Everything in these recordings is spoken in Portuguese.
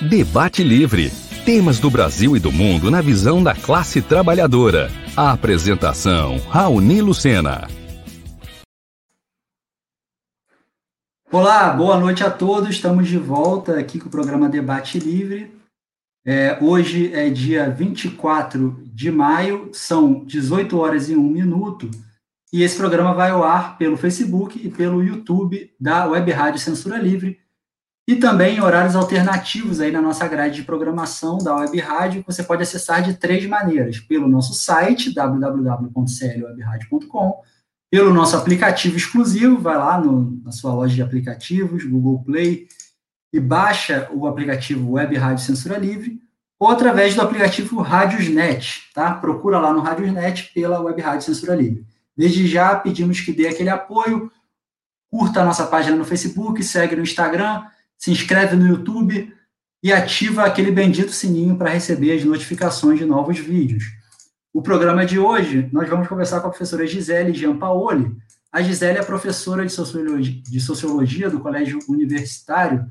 Debate Livre. Temas do Brasil e do mundo na visão da classe trabalhadora. A apresentação, Raoni Lucena. Olá, boa noite a todos. Estamos de volta aqui com o programa Debate Livre. É, hoje é dia 24 de maio, são 18 horas e 1 minuto, e esse programa vai ao ar pelo Facebook e pelo YouTube da Web Rádio Censura Livre, e também horários alternativos aí na nossa grade de programação da Web Rádio, você pode acessar de três maneiras: pelo nosso site www.clwebradio.com, pelo nosso aplicativo exclusivo, vai lá no, na sua loja de aplicativos, Google Play, e baixa o aplicativo Web Rádio Censura Livre, ou através do aplicativo Radiosnet, tá? Procura lá no Radiosnet pela Web Rádio Censura Livre. Desde já pedimos que dê aquele apoio, curta a nossa página no Facebook, segue no Instagram, se inscreve no YouTube e ativa aquele bendito sininho para receber as notificações de novos vídeos. O programa de hoje, nós vamos conversar com a professora Gisele Giampaoli. A Gisele é professora de sociologia, de sociologia do Colégio Universitário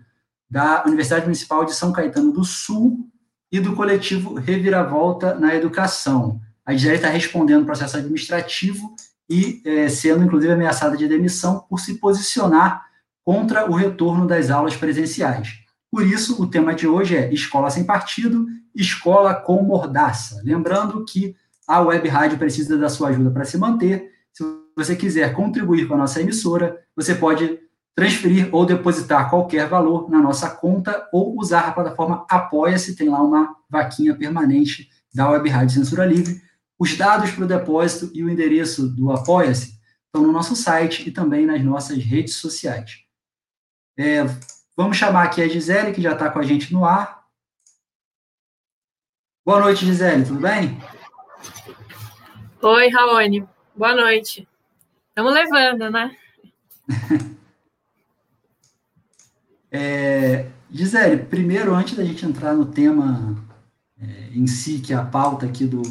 da Universidade Municipal de São Caetano do Sul e do coletivo Reviravolta na Educação. A Gisele está respondendo processo administrativo e é, sendo, inclusive, ameaçada de demissão por se posicionar contra o retorno das aulas presenciais. Por isso, o tema de hoje é Escola Sem Partido, Escola com Mordaça. Lembrando que a Web Rádio precisa da sua ajuda para se manter. Se você quiser contribuir com a nossa emissora, você pode transferir ou depositar qualquer valor na nossa conta ou usar a plataforma Apoia-se, tem lá uma vaquinha permanente da Web Rádio Censura Livre. Os dados para o depósito e o endereço do Apoia-se estão no nosso site e também nas nossas redes sociais. É, vamos chamar aqui a Gisele, que já está com a gente no ar. Boa noite, Gisele, tudo bem? Oi, Raoni. Boa noite. Estamos levando, né? é, Gisele, primeiro, antes da gente entrar no tema é, em si, que é a pauta aqui do,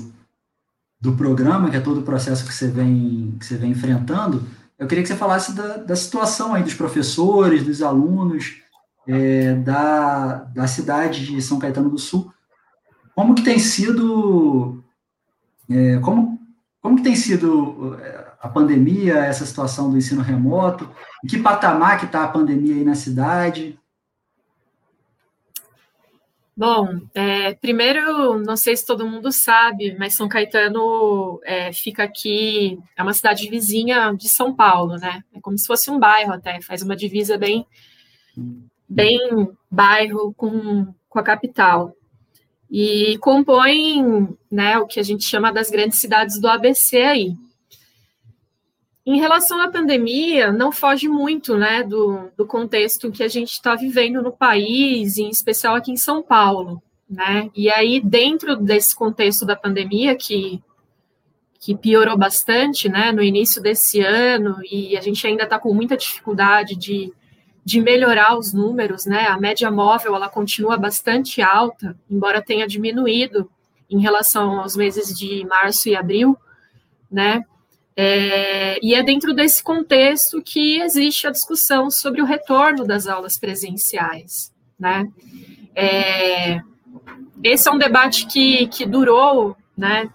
do programa, que é todo o processo que você vem, que você vem enfrentando, eu queria que você falasse da, da situação aí dos professores, dos alunos, é, da, da cidade de São Caetano do Sul. Como que tem sido, é, como, como que tem sido é, a pandemia, essa situação do ensino remoto? Em que patamar que está a pandemia aí na cidade? Bom, é, primeiro, não sei se todo mundo sabe, mas São Caetano é, fica aqui, é uma cidade vizinha de São Paulo, né? É como se fosse um bairro até, faz uma divisa bem, bem bairro com, com a capital. E compõe né, o que a gente chama das grandes cidades do ABC aí. Em relação à pandemia, não foge muito né, do, do contexto que a gente está vivendo no país, em especial aqui em São Paulo. Né? E aí, dentro desse contexto da pandemia, que, que piorou bastante né, no início desse ano, e a gente ainda está com muita dificuldade de, de melhorar os números, né? a média móvel ela continua bastante alta, embora tenha diminuído em relação aos meses de março e abril, né? É, e é dentro desse contexto que existe a discussão sobre o retorno das aulas presenciais. Né? É, esse é um debate que, que durou, né,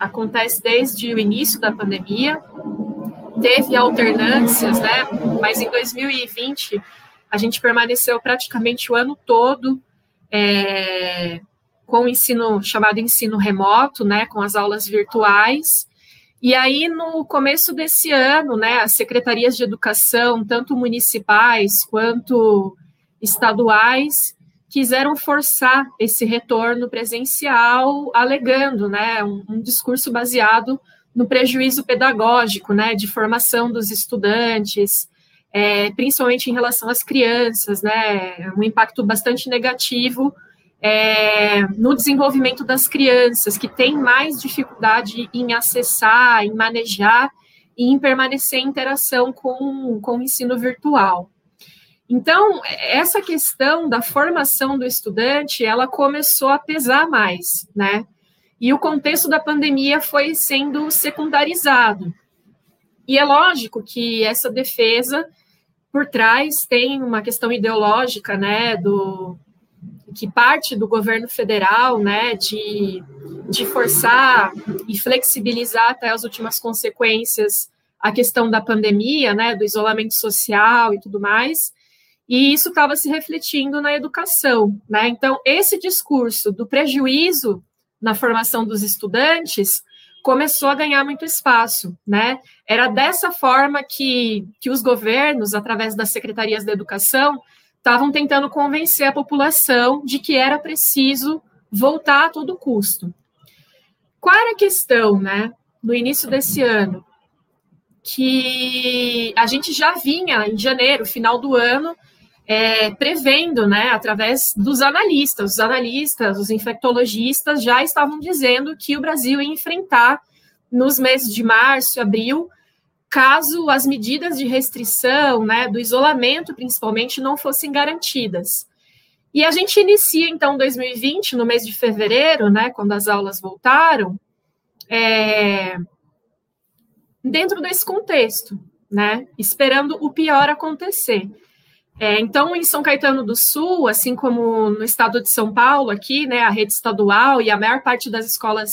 acontece desde o início da pandemia, teve alternâncias, né, mas em 2020 a gente permaneceu praticamente o ano todo é, com o ensino chamado ensino remoto, né, com as aulas virtuais, e aí, no começo desse ano, né, as secretarias de educação, tanto municipais quanto estaduais, quiseram forçar esse retorno presencial, alegando né, um, um discurso baseado no prejuízo pedagógico, né, de formação dos estudantes, é, principalmente em relação às crianças, né, um impacto bastante negativo é, no desenvolvimento das crianças, que têm mais dificuldade em acessar, em manejar e em permanecer em interação com, com o ensino virtual. Então, essa questão da formação do estudante, ela começou a pesar mais, né? E o contexto da pandemia foi sendo secundarizado. E é lógico que essa defesa por trás tem uma questão ideológica, né, do, que parte do governo federal, né, de, de forçar e flexibilizar até as últimas consequências a questão da pandemia, né, do isolamento social e tudo mais, e isso estava se refletindo na educação, né? Então, esse discurso do prejuízo na formação dos estudantes começou a ganhar muito espaço, né? Era dessa forma que, que os governos, através das secretarias da educação, estavam tentando convencer a população de que era preciso voltar a todo custo. Qual era a questão, né? No início desse ano, que a gente já vinha em janeiro, final do ano, é, prevendo, né, através dos analistas, os analistas, os infectologistas já estavam dizendo que o Brasil ia enfrentar nos meses de março, abril, caso as medidas de restrição, né, do isolamento principalmente, não fossem garantidas. E a gente inicia então 2020 no mês de fevereiro, né, quando as aulas voltaram, é, dentro desse contexto, né, esperando o pior acontecer. É, então, em São Caetano do Sul, assim como no estado de São Paulo, aqui, né, a rede estadual e a maior parte das escolas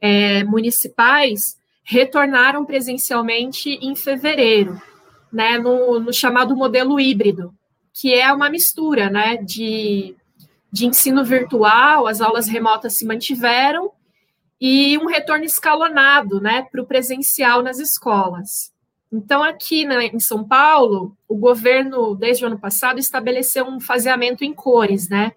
é, municipais retornaram presencialmente em fevereiro, né, no, no, chamado modelo híbrido, que é uma mistura, né, de, de ensino virtual, as aulas remotas se mantiveram, e um retorno escalonado, né, para o presencial nas escolas. Então, aqui né, em São Paulo, o governo, desde o ano passado, estabeleceu um faseamento em cores, né?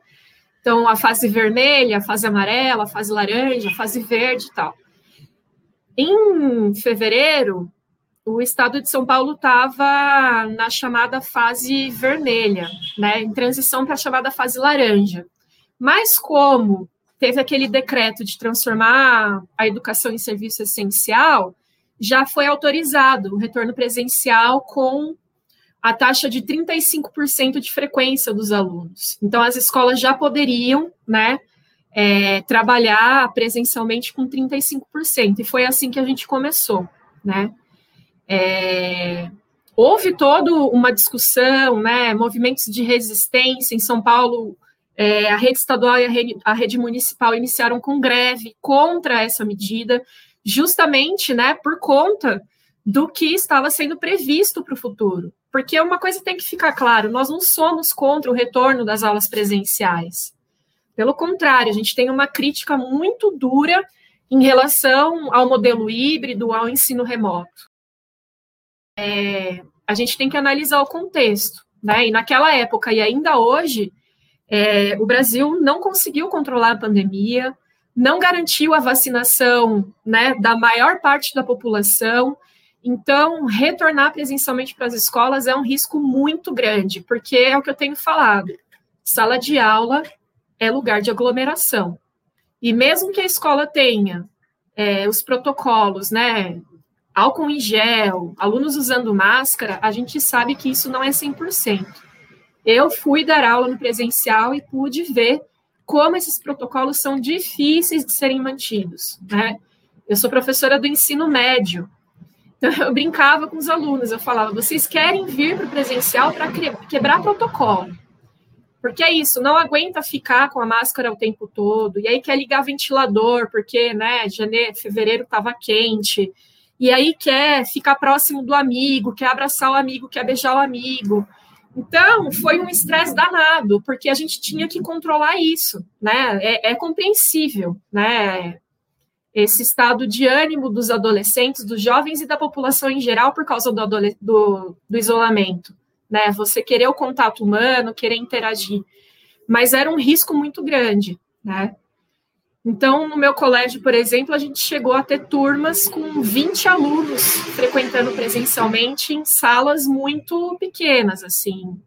Então, a fase vermelha, a fase amarela, a fase laranja, a fase verde e tal. Em fevereiro, o estado de São Paulo estava na chamada fase vermelha, né, em transição para a chamada fase laranja. Mas como teve aquele decreto de transformar a educação em serviço essencial, já foi autorizado o retorno presencial com a taxa de 35% de frequência dos alunos. Então, as escolas já poderiam, né, é, trabalhar presencialmente com 35%, e foi assim que a gente começou, né. É, houve toda uma discussão, né, movimentos de resistência em São Paulo, é, a rede estadual e a rede, a rede municipal iniciaram com greve contra essa medida, justamente né, por conta do que estava sendo previsto para o futuro. Porque uma coisa tem que ficar claro: nós não somos contra o retorno das aulas presenciais. Pelo contrário, a gente tem uma crítica muito dura em relação ao modelo híbrido, ao ensino remoto. É, a gente tem que analisar o contexto. Né? E naquela época e ainda hoje, é, o Brasil não conseguiu controlar a pandemia, não garantiu a vacinação né, da maior parte da população. Então, retornar presencialmente para as escolas é um risco muito grande, porque é o que eu tenho falado: sala de aula é lugar de aglomeração. E mesmo que a escola tenha é, os protocolos, né, álcool em gel, alunos usando máscara, a gente sabe que isso não é 100%. Eu fui dar aula no presencial e pude ver como esses protocolos são difíceis de serem mantidos. Né? Eu sou professora do ensino médio, então eu brincava com os alunos, eu falava: vocês querem vir para o presencial para quebrar protocolo. Porque é isso, não aguenta ficar com a máscara o tempo todo, e aí quer ligar ventilador, porque, né, janeiro, fevereiro estava quente, e aí quer ficar próximo do amigo, quer abraçar o amigo, quer beijar o amigo. Então, foi um estresse danado, porque a gente tinha que controlar isso, né? É, é, compreensível, né? Esse estado de ânimo dos adolescentes, dos jovens e da população em geral por causa do, do, do isolamento, né? Você querer o contato humano, querer interagir. Mas era um risco muito grande, né? Então, no meu colégio, por exemplo, a gente chegou a ter turmas com 20 alunos frequentando presencialmente em salas muito pequenas, assim,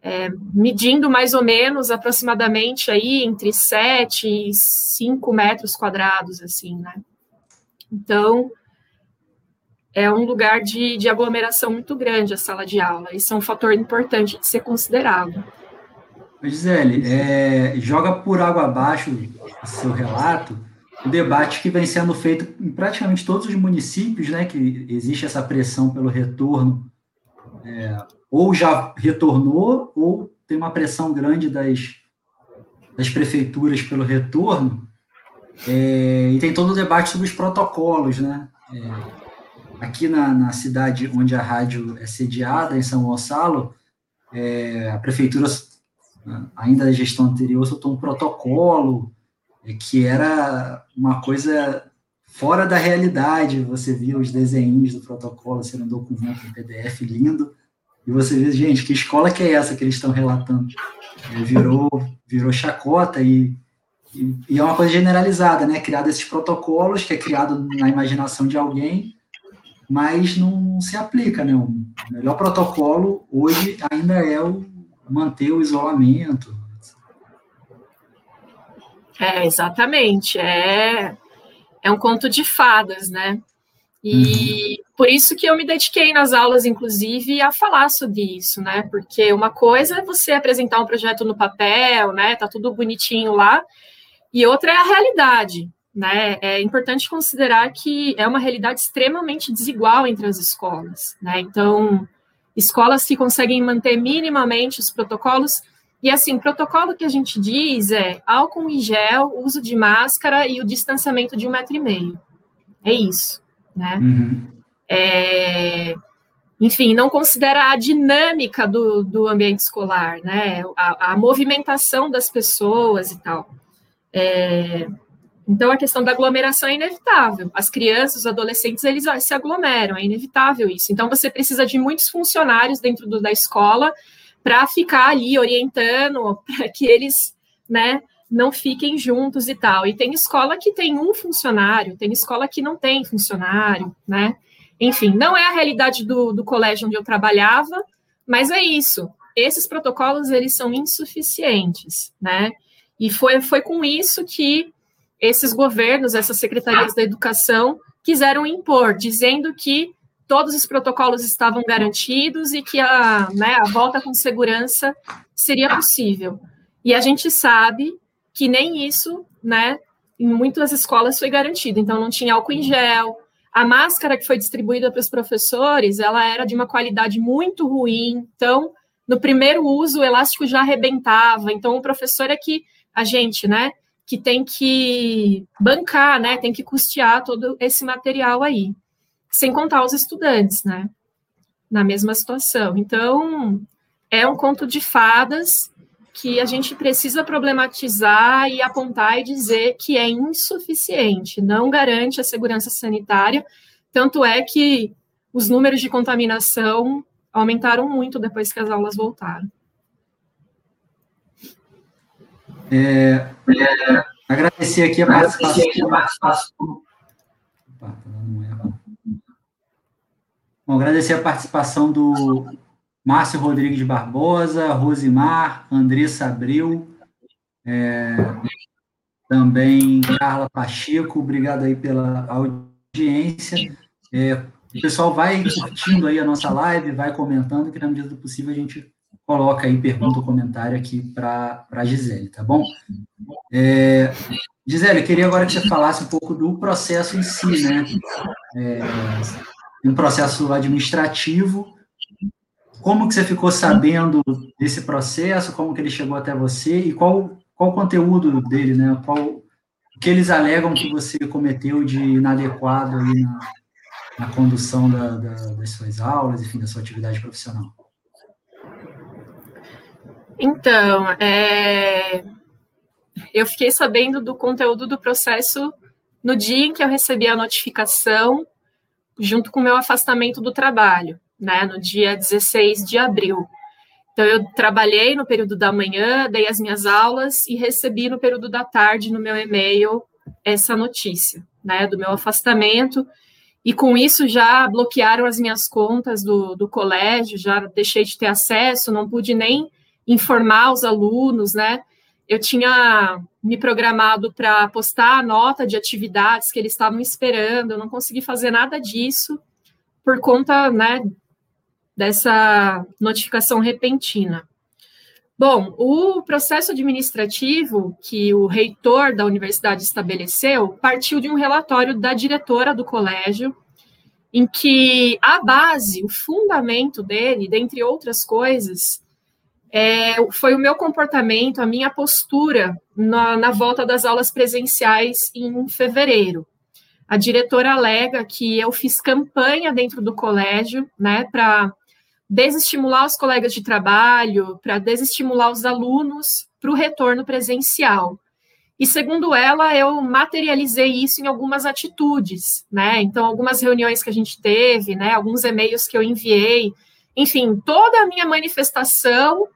é, medindo mais ou menos aproximadamente aí entre 7 e 5 metros quadrados, assim, né? Então, é um lugar de, de aglomeração muito grande a sala de aula, isso é um fator importante de ser considerado. Gisele, é, joga por água abaixo seu relato o debate que vem sendo feito em praticamente todos os municípios, né, que existe essa pressão pelo retorno, é, ou já retornou, ou tem uma pressão grande das, das prefeituras pelo retorno, é, e tem todo o debate sobre os protocolos, né? É, aqui na, na, cidade onde a rádio é sediada, em São Gonçalo, é, a prefeitura, ainda da gestão anterior, soltou um protocolo é, que era uma coisa fora da realidade. Você via os desenhos do protocolo sendo um documento em PDF lindo, e você vê, gente, que escola que é essa que eles estão relatando? É, virou, virou chacota e, e, e, é uma coisa generalizada, né? Criado esses protocolos, que é criado na imaginação de alguém, mas não se aplica, né? O melhor protocolo hoje ainda é o manter o isolamento. É, exatamente. É, é um conto de fadas, né? E uhum. por isso que eu me dediquei nas aulas, inclusive, a falar sobre isso, né? Porque uma coisa é você apresentar um projeto no papel, né? Tá tudo bonitinho lá, e outra é a realidade, né? É importante considerar que é uma realidade extremamente desigual entre as escolas, né? Então, escolas que conseguem manter minimamente os protocolos e assim, protocolo que a gente diz é álcool em gel, uso de máscara e o distanciamento de um metro e meio. É isso né? Uhum. É, enfim, não considera a dinâmica do, do ambiente escolar, né? A, a movimentação das pessoas e tal. É, então, a questão da aglomeração é inevitável. As crianças, os adolescentes, eles se aglomeram, é inevitável isso. Então, você precisa de muitos funcionários dentro do, da escola para ficar ali orientando, para que eles, né, não fiquem juntos e tal. E tem escola que tem um funcionário, tem escola que não tem funcionário, né? Enfim, não é a realidade do, do colégio onde eu trabalhava, mas é isso. Esses protocolos, eles são insuficientes, né? E foi, foi com isso que esses governos, essas secretarias da educação, quiseram impor, dizendo que todos os protocolos estavam garantidos e que a, né, a volta com segurança seria possível. E a gente sabe que nem isso, né, em muitas escolas foi garantido. Então, não tinha álcool em gel. A máscara que foi distribuída para os professores, ela era de uma qualidade muito ruim. Então, no primeiro uso, o elástico já arrebentava. Então, o professor é que a gente, né, que tem que bancar, né, tem que custear todo esse material aí. Sem contar os estudantes, né, na mesma situação. Então, é um conto de fadas que a gente precisa problematizar e apontar e dizer que é insuficiente, não garante a segurança sanitária, tanto é que os números de contaminação aumentaram muito depois que as aulas voltaram. É, é, agradecer aqui a participação. Tá. Bom, agradecer a participação do Márcio Rodrigues Barbosa, Rosimar, Andressa Abril, é, também Carla Pacheco, obrigado aí pela audiência. É, o pessoal vai curtindo aí a nossa live, vai comentando, que na medida do possível a gente coloca aí pergunta ou comentário aqui para a Gisele, tá bom? É, Gisele, queria agora que você falasse um pouco do processo em si, né? É, um processo administrativo como que você ficou sabendo desse processo? Como que ele chegou até você? E qual, qual o conteúdo dele, né? Qual, o que eles alegam que você cometeu de inadequado ali na, na condução da, da, das suas aulas, enfim, da sua atividade profissional? Então, é... eu fiquei sabendo do conteúdo do processo no dia em que eu recebi a notificação, junto com o meu afastamento do trabalho né, no dia 16 de abril. Então, eu trabalhei no período da manhã, dei as minhas aulas e recebi no período da tarde, no meu e-mail, essa notícia, né, do meu afastamento. E com isso já bloquearam as minhas contas do, do colégio, já deixei de ter acesso, não pude nem informar os alunos, né? Eu tinha me programado para postar a nota de atividades que eles estavam esperando, eu não consegui fazer nada disso por conta, né, dessa notificação repentina. Bom, o processo administrativo que o reitor da universidade estabeleceu partiu de um relatório da diretora do colégio, em que a base, o fundamento dele, dentre outras coisas, é, foi o meu comportamento, a minha postura na, na volta das aulas presenciais em fevereiro. A diretora alega que eu fiz campanha dentro do colégio, né, para desestimular os colegas de trabalho, para desestimular os alunos para o retorno presencial. E segundo ela, eu materializei isso em algumas atitudes, né? Então, algumas reuniões que a gente teve, né? Alguns e-mails que eu enviei, enfim, toda a minha manifestação,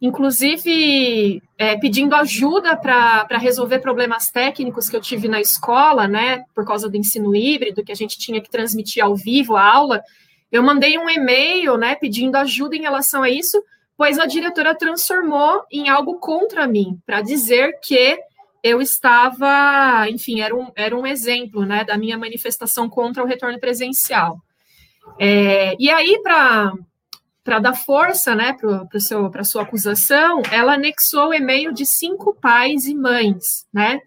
inclusive é, pedindo ajuda para resolver problemas técnicos que eu tive na escola, né? Por causa do ensino híbrido, que a gente tinha que transmitir ao vivo a aula. Eu mandei um e-mail, né? Pedindo ajuda em relação a isso, pois a diretora transformou em algo contra mim, para dizer que eu estava, enfim, era um, era um exemplo né, da minha manifestação contra o retorno presencial. É, e aí, para dar força né, para a sua acusação, ela anexou o e-mail de cinco pais e mães, né,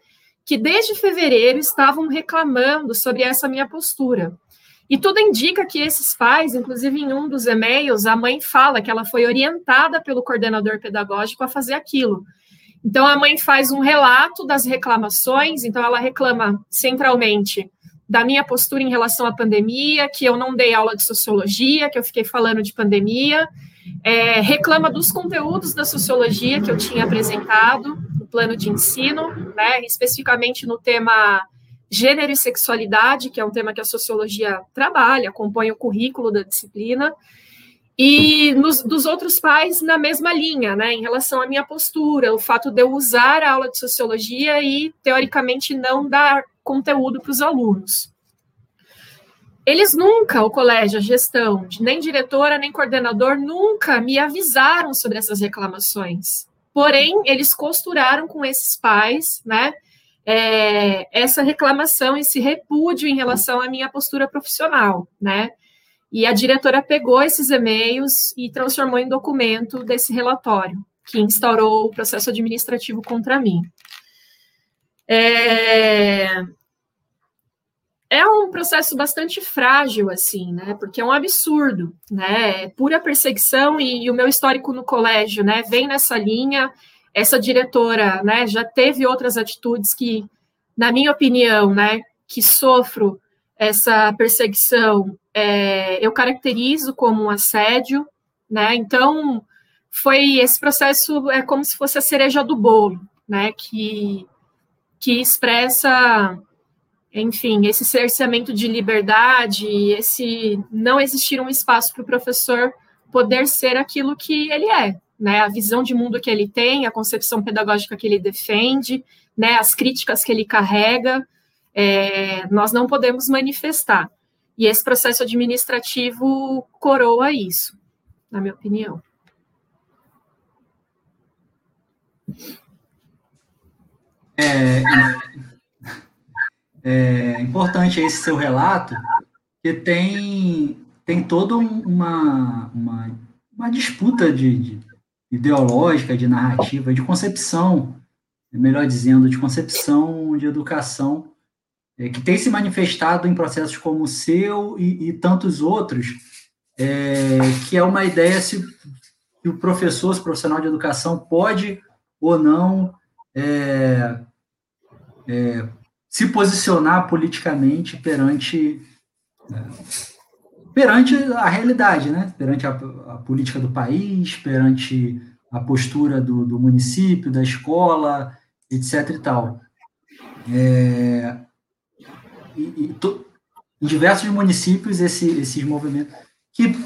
que desde fevereiro estavam reclamando sobre essa minha postura. E tudo indica que esses pais, inclusive em um dos e-mails, a mãe fala que ela foi orientada pelo coordenador pedagógico a fazer aquilo. Então, a mãe faz um relato das reclamações, então, ela reclama centralmente da minha postura em relação à pandemia, que eu não dei aula de sociologia, que eu fiquei falando de pandemia, é, reclama dos conteúdos da sociologia que eu tinha apresentado no plano de ensino, né, especificamente no tema gênero e sexualidade, que é um tema que a sociologia trabalha, acompanha o currículo da disciplina, e nos, dos outros pais na mesma linha, né, em relação à minha postura, o fato de eu usar a aula de sociologia e, teoricamente, não dar conteúdo para os alunos. Eles nunca, o colégio, a gestão, nem diretora, nem coordenador, nunca me avisaram sobre essas reclamações. Porém, eles costuraram com esses pais, né, é, essa reclamação, esse repúdio em relação à minha postura profissional, né, e a diretora pegou esses e-mails e transformou em documento desse relatório, que instaurou o processo administrativo contra mim. É, é um processo bastante frágil, assim, né? Porque é um absurdo, né? É pura perseguição e, e, o meu histórico no colégio, né? Vem nessa linha. Essa diretora, né? Já teve outras atitudes que, na minha opinião, né? Que sofro essa perseguição é, eu caracterizo como um assédio, né? Então, foi esse processo é como se fosse a cereja do bolo, né? Que, que expressa, enfim, esse cerceamento de liberdade, esse não existir um espaço para o professor poder ser aquilo que ele é, né? A visão de mundo que ele tem, a concepção pedagógica que ele defende, né? As críticas que ele carrega é, nós não podemos manifestar. E esse processo administrativo coroa isso, na minha opinião. É, é importante esse seu relato, que tem, tem toda uma, uma, uma disputa de, de ideológica, de narrativa, de concepção, melhor dizendo, de concepção de educação é, que tem se manifestado em processos como o seu e, e tantos outros, é, que é uma ideia se que o professor, o profissional de educação, pode ou não é, é se posicionar politicamente perante é, perante a realidade, né? perante a, a, política do país, perante a postura do, do município, da escola, etc. e tal. É, e, e to, em diversos municípios esse, esses movimentos que,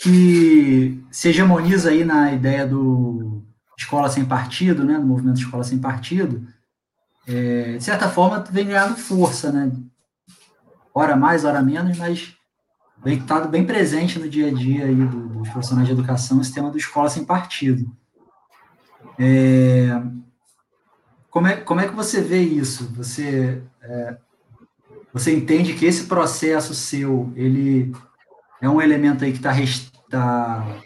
que se hegemoniza aí na ideia do escola sem partido, né, movimento escola sem partido, é, de certa forma vem ganhando força, né, hora mais, hora menos, mas vem estado bem presente no dia a dia aí do, dos profissionais de educação esse tema do escola sem partido. É, como, é, como é que você vê isso? Você é, você entende que esse processo seu, ele é um elemento aí que está tá,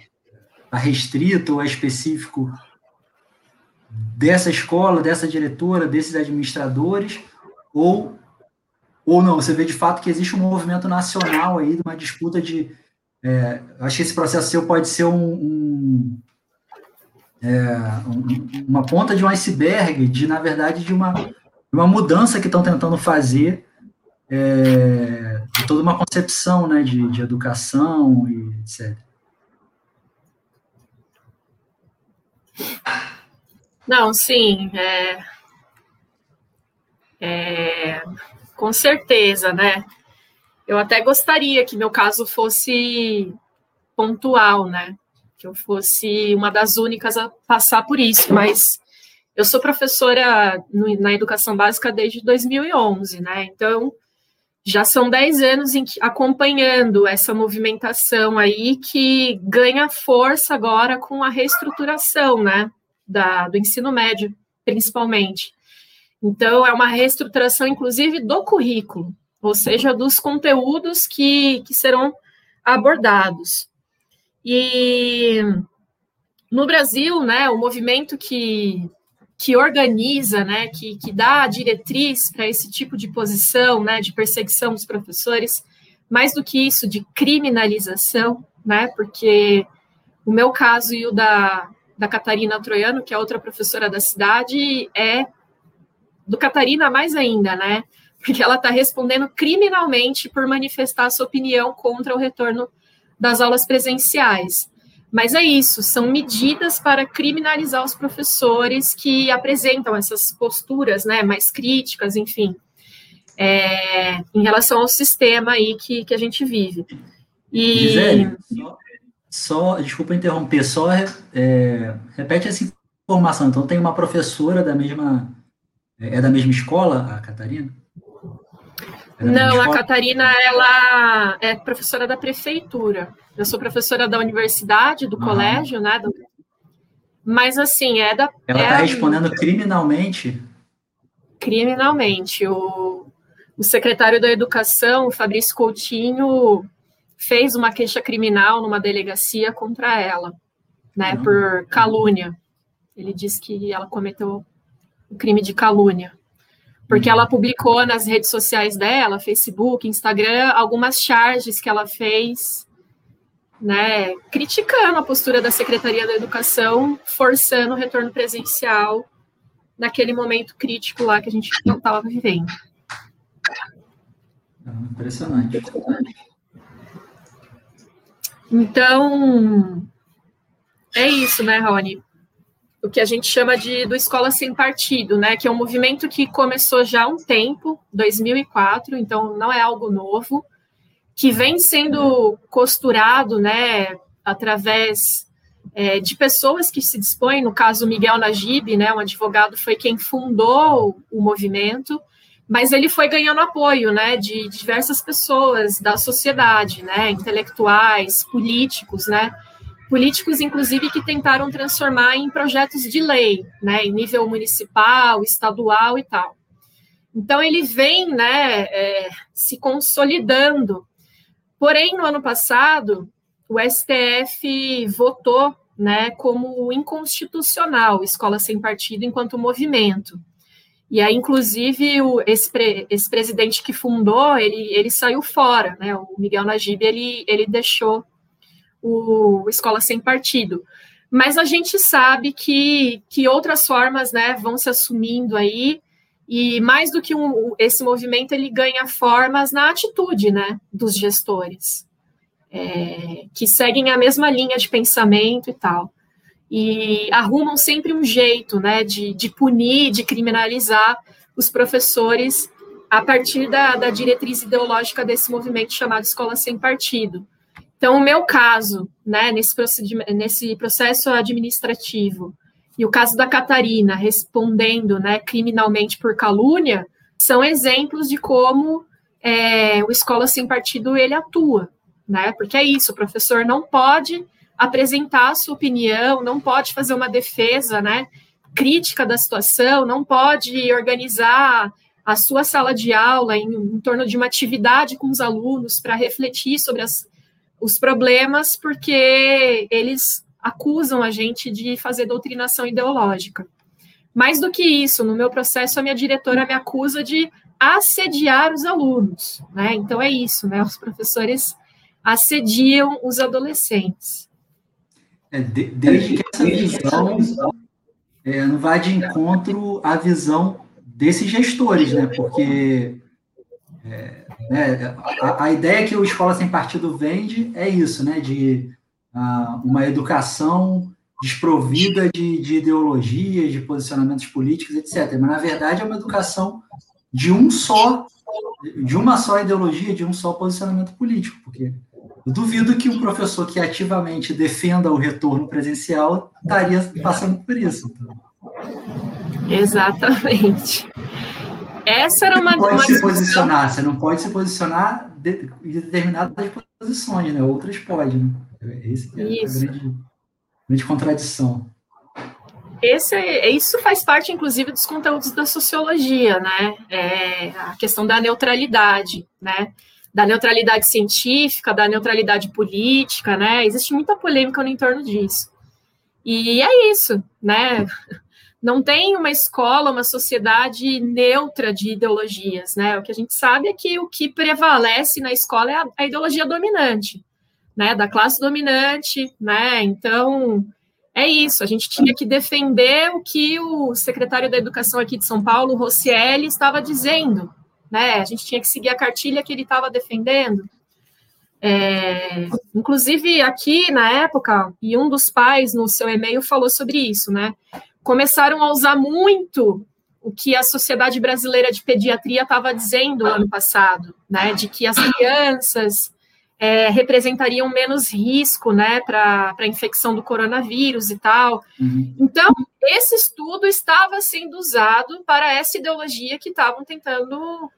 tá restrito ou é específico dessa escola, dessa diretora, desses administradores, ou, ou não, você vê de fato que existe um movimento nacional aí, uma disputa de. É, acho que esse processo seu pode ser um, um, é, um, uma ponta de um iceberg de, na verdade, de uma, uma mudança que estão tentando fazer é, de toda uma concepção né, de, de educação e etc. Não, sim, é, é, com certeza, né? Eu até gostaria que meu caso fosse pontual, né? Que eu fosse uma das únicas a passar por isso, mas eu sou professora no, na educação básica desde 2011, né? Então, já são 10 anos que, acompanhando essa movimentação aí que ganha força agora com a reestruturação, né? Da, do ensino médio, principalmente. Então, é uma reestruturação, inclusive, do currículo, ou seja, dos conteúdos que, que serão abordados. E no Brasil, né, o movimento que, que organiza, né, que, que dá a diretriz para esse tipo de posição, né, de perseguição dos professores, mais do que isso, de criminalização, né, porque o meu caso e o da, da Catarina Troiano, que é outra professora da cidade, é do Catarina mais ainda, né? Porque ela está respondendo criminalmente por manifestar sua opinião contra o retorno das aulas presenciais. Mas é isso, são medidas para criminalizar os professores que apresentam essas posturas, né, mais críticas, enfim, é, em relação ao sistema aí que, que a gente vive. E... Gisele, só, só, desculpa interromper, só é, repete essa informação. Então, tem uma professora da mesma é, é da mesma escola, a Catarina? É Não, a Catarina, ela é professora da prefeitura. Eu sou professora da universidade, do uhum. colégio, né? Do... Mas, assim, é da... Ela está é respondendo a... criminalmente? Criminalmente. O, o secretário da Educação, o Fabrício Coutinho, fez uma queixa criminal numa delegacia contra ela, né? Uhum. Por calúnia. Ele disse que ela cometeu o crime de calúnia. Porque ela publicou nas redes sociais dela, Facebook, Instagram, algumas charges que ela fez, né, criticando a postura da Secretaria da Educação, forçando o retorno presencial naquele momento crítico lá que a gente estava vivendo. Ah, impressionante. Então, é isso, né, Rony? o que a gente chama de do Escola Sem Partido, né, que é um movimento que começou já há um tempo, 2004, então não é algo novo, que vem sendo costurado, né, através é, de pessoas que se dispõem, no caso Miguel Najib, né, um advogado foi quem fundou o movimento, mas ele foi ganhando apoio, né, de diversas pessoas da sociedade, né, intelectuais, políticos, né, políticos, inclusive, que tentaram transformar em projetos de lei, né, em nível municipal, estadual e tal. Então, ele vem né, é, se consolidando. Porém, no ano passado, o STF votou né, como inconstitucional escola sem partido enquanto movimento. E aí, inclusive, o, esse, pre, esse presidente que fundou, ele, ele saiu fora, né? O Miguel Najib, ele, ele deixou o Escola Sem Partido. Mas a gente sabe que, que outras formas né, vão se assumindo aí, e mais do que um, esse movimento, ele ganha formas na atitude né, dos gestores, é, que seguem a mesma linha de pensamento e tal. E arrumam sempre um jeito né, de, de punir, de criminalizar os professores a partir da, da diretriz ideológica desse movimento chamado Escola Sem Partido. Então, o meu caso, né, nesse, nesse processo administrativo, e o caso da Catarina respondendo né, criminalmente por calúnia, são exemplos de como é, o Escola Sem Partido ele atua, né? Porque é isso, o professor não pode apresentar a sua opinião, não pode fazer uma defesa, né, crítica da situação, não pode organizar a sua sala de aula em, em torno de uma atividade com os alunos para refletir sobre as os problemas porque eles acusam a gente de fazer doutrinação ideológica. Mais do que isso, no meu processo, a minha diretora me acusa de assediar os alunos, né? Então é isso, né? Os professores assediam os adolescentes. É, de, desde que essa visão é, não vai de encontro à visão desses gestores, né? Porque é, né, a, a, ideia que o Escola Sem Partido vende é isso, né? De uh, uma educação desprovida de, de ideologias, de posicionamentos políticos, etc. Mas, na verdade, é uma educação de um só, de uma só ideologia, de um só posicionamento político, porque duvido que um professor que ativamente defenda o retorno presencial estaria passando por isso. Exatamente. Essa era uma. Você pode uma se posicionar, você não pode se posicionar em determinadas posições, né? Outras podem. Né? Esse é Isso. a grande, grande contradição. Esse, é, isso faz parte, inclusive, dos conteúdos da sociologia, né? É a questão da neutralidade, né? Da neutralidade científica, da neutralidade política, né? Existe muita polêmica no entorno disso. E é isso, né? não tem uma escola, uma sociedade neutra de ideologias, né? O que a gente sabe é que o que prevalece na escola é a, a ideologia dominante, né? Da classe dominante, né? Então, é isso. A gente tinha que defender o que o secretário da Educação aqui de São Paulo, Rossielli, estava dizendo, né? A gente tinha que seguir a cartilha que ele estava defendendo. É, inclusive, aqui na época, e um dos pais no seu e-mail falou sobre isso, né? começaram a usar muito o que a Sociedade Brasileira de Pediatria estava dizendo ano passado, né, de que as crianças é, representariam menos risco, né, para a infecção do coronavírus e tal. Uhum. Então, esse estudo estava sendo usado para essa ideologia que estavam tentando,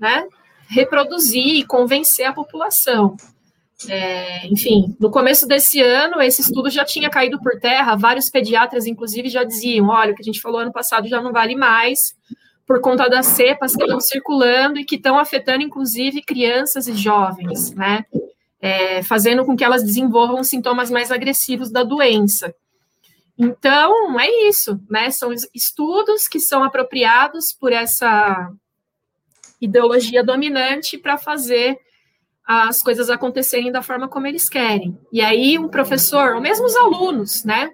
né, reproduzir e convencer a população. É, enfim, no começo desse ano, esse estudo já tinha caído por terra, vários pediatras, inclusive, já diziam: olha, o que a gente falou ano passado já não vale mais, por conta das cepas que estão circulando e que estão afetando, inclusive, crianças e jovens, né? É, fazendo com que elas desenvolvam sintomas mais agressivos da doença. Então, é isso, né? São estudos que são apropriados por essa ideologia dominante para fazer as coisas acontecerem da forma como eles querem. E aí um professor, ou mesmo os alunos, né?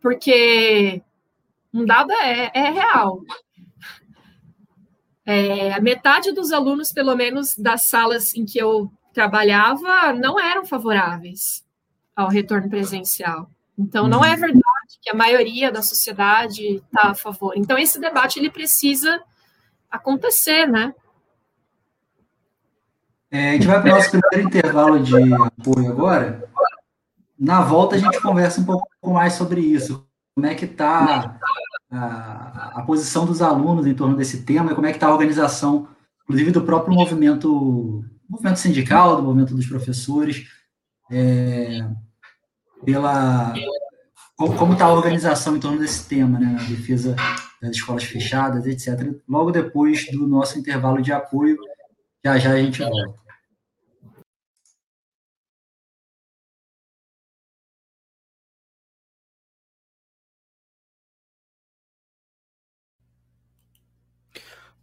Porque um dado é, é real. É, a metade dos alunos, pelo menos das salas em que eu trabalhava, não eram favoráveis ao retorno presencial. Então, não é uhum. verdade que a maioria da sociedade está a favor. Então, esse debate ele precisa acontecer, né? É, a gente vai para o nosso primeiro intervalo de apoio agora. Na volta a gente conversa um pouco mais sobre isso. Como é que está a, a, posição dos alunos em torno desse tema e como é que está a organização, inclusive do próprio movimento, movimento sindical, do movimento dos professores, é, pela como está a organização em torno desse tema, né, a defesa das escolas fechadas, etc. Logo depois do nosso intervalo de apoio, já já a gente volta.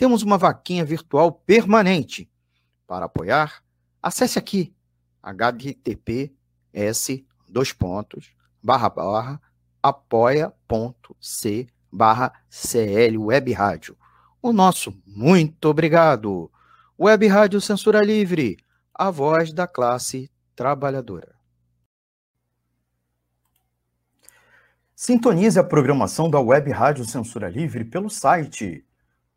temos uma vaquinha virtual permanente. Para apoiar, acesse aqui https dois pontos barra barra apoia.c barra CL Web Rádio. O nosso muito obrigado. Web Rádio Censura Livre, a voz da classe trabalhadora. Sintonize a programação da Web Rádio Censura Livre pelo site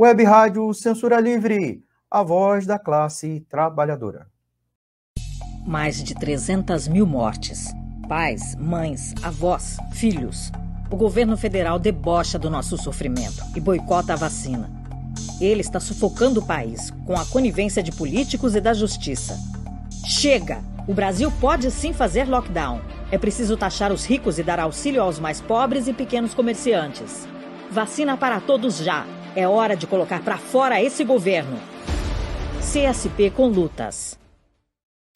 Web Rádio Censura Livre, a voz da classe trabalhadora. Mais de 300 mil mortes. Pais, mães, avós, filhos. O governo federal debocha do nosso sofrimento e boicota a vacina. Ele está sufocando o país com a conivência de políticos e da justiça. Chega! O Brasil pode sim fazer lockdown. É preciso taxar os ricos e dar auxílio aos mais pobres e pequenos comerciantes. Vacina para todos já. É hora de colocar para fora esse governo. CSP com lutas.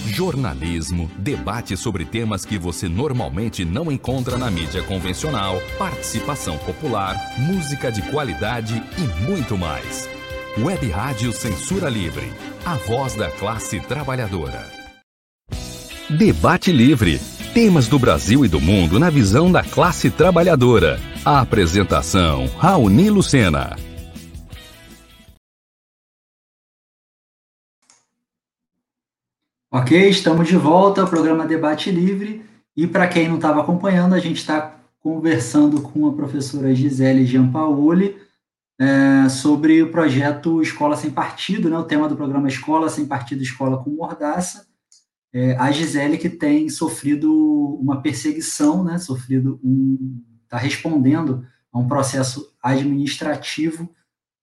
Jornalismo, debate sobre temas que você normalmente não encontra na mídia convencional, participação popular, música de qualidade e muito mais. Web Rádio Censura Livre, a voz da classe trabalhadora. Debate Livre. Temas do Brasil e do mundo na visão da classe trabalhadora. A apresentação: Raoni Lucena. Ok, estamos de volta ao programa Debate Livre. E para quem não estava acompanhando, a gente está conversando com a professora Gisele Giampaoli é, sobre o projeto Escola Sem Partido, né, o tema do programa Escola Sem Partido, Escola com Mordaça. É, a Gisele que tem sofrido uma perseguição, né, sofrido um, está respondendo a um processo administrativo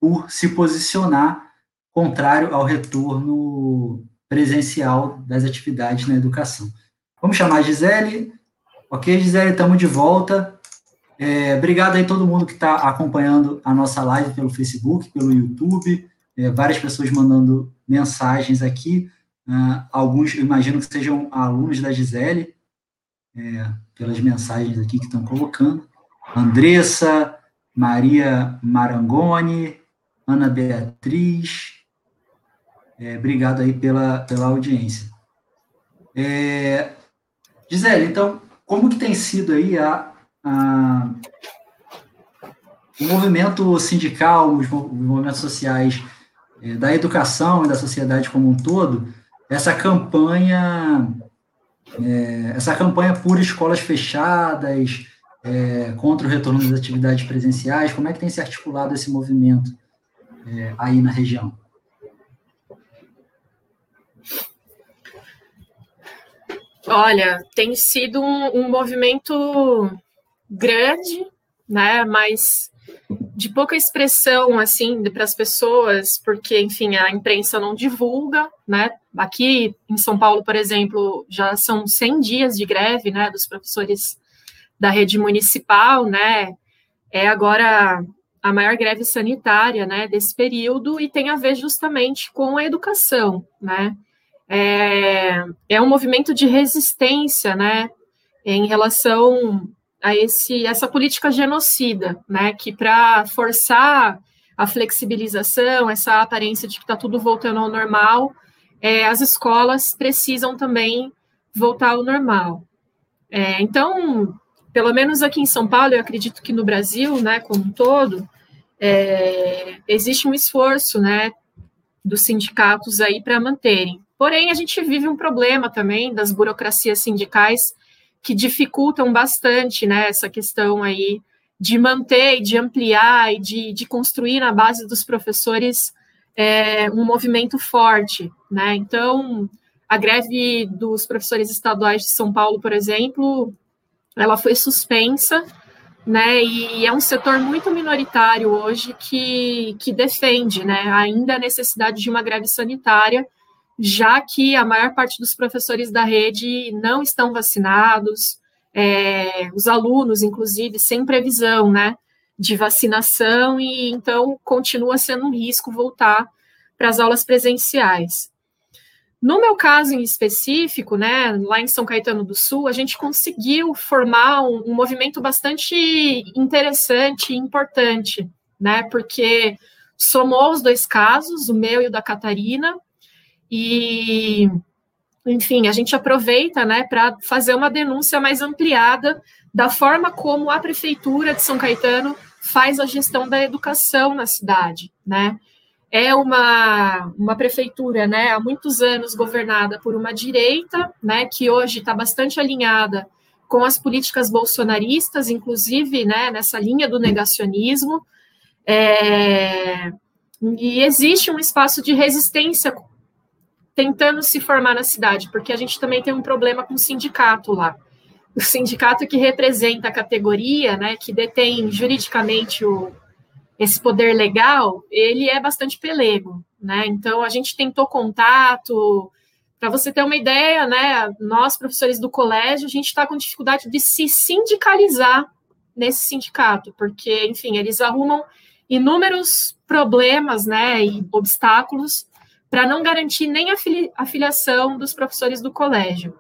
por se posicionar contrário ao retorno presencial das atividades na educação. Vamos chamar a Gisele. Ok, Gisele, estamos de volta. É, obrigado aí todo mundo que está acompanhando a nossa live pelo Facebook, pelo YouTube, é, várias pessoas mandando mensagens aqui. Uh, alguns, imagino que sejam alunos da Gisele, é, pelas mensagens aqui que estão colocando. Andressa, Maria Marangoni, Ana Beatriz. É, obrigado aí pela, pela audiência. É, Gisele, então, como que tem sido aí a, a o movimento sindical, os, movimentos sociais é, da educação e da sociedade como um todo, essa campanha, é, essa campanha por escolas fechadas, é, contra o retorno das atividades presenciais, como é que tem se articulado esse movimento é, aí na região? Olha, tem sido um, um movimento grande, né? Mas de pouca expressão assim para as pessoas, porque enfim a imprensa não divulga, né? Aqui em São Paulo, por exemplo, já são 100 dias de greve, né, dos professores da rede municipal, né? É agora a maior greve sanitária, né, desse período e tem a ver justamente com a educação, né? É, é um movimento de resistência, né, em relação a esse, essa política genocida, né, que para forçar a flexibilização, essa aparência de que está tudo voltando ao normal, é, as escolas precisam também voltar ao normal. É, então, pelo menos aqui em São Paulo, eu acredito que no Brasil, né, como um todo, é, existe um esforço, né, dos sindicatos aí para manterem. Porém, a gente vive um problema também das burocracias sindicais que dificultam bastante né, essa questão aí de manter de ampliar e de, de construir na base dos professores é, um movimento forte. Né? Então, a greve dos professores estaduais de São Paulo, por exemplo, ela foi suspensa, né? E é um setor muito minoritário hoje que, que defende, né, ainda a necessidade de uma greve sanitária já que a maior parte dos professores da rede não estão vacinados, é, os alunos, inclusive, sem previsão, né, de vacinação, e então continua sendo um risco voltar para as aulas presenciais. No meu caso em específico, né, lá em São Caetano do Sul, a gente conseguiu formar um, um movimento bastante interessante e importante, né, porque somou os dois casos, o meu e o da Catarina, e, enfim, a gente aproveita, né, para fazer uma denúncia mais ampliada da forma como a prefeitura de São Caetano faz a gestão da educação na cidade, né? É uma, uma prefeitura, né, há muitos anos governada por uma direita, né, que hoje está bastante alinhada com as políticas bolsonaristas, inclusive, né, nessa linha do negacionismo, é, e existe um espaço de resistência tentando se formar na cidade, porque a gente também tem um problema com o sindicato lá o sindicato que representa a categoria, né, que detém juridicamente o, esse poder legal, ele é bastante pelego, né? Então a gente tentou contato. Para você ter uma ideia, né? Nós, professores do colégio, a gente está com dificuldade de se sindicalizar nesse sindicato, porque, enfim, eles arrumam inúmeros problemas, né, e obstáculos para não garantir nem a filiação dos professores do colégio.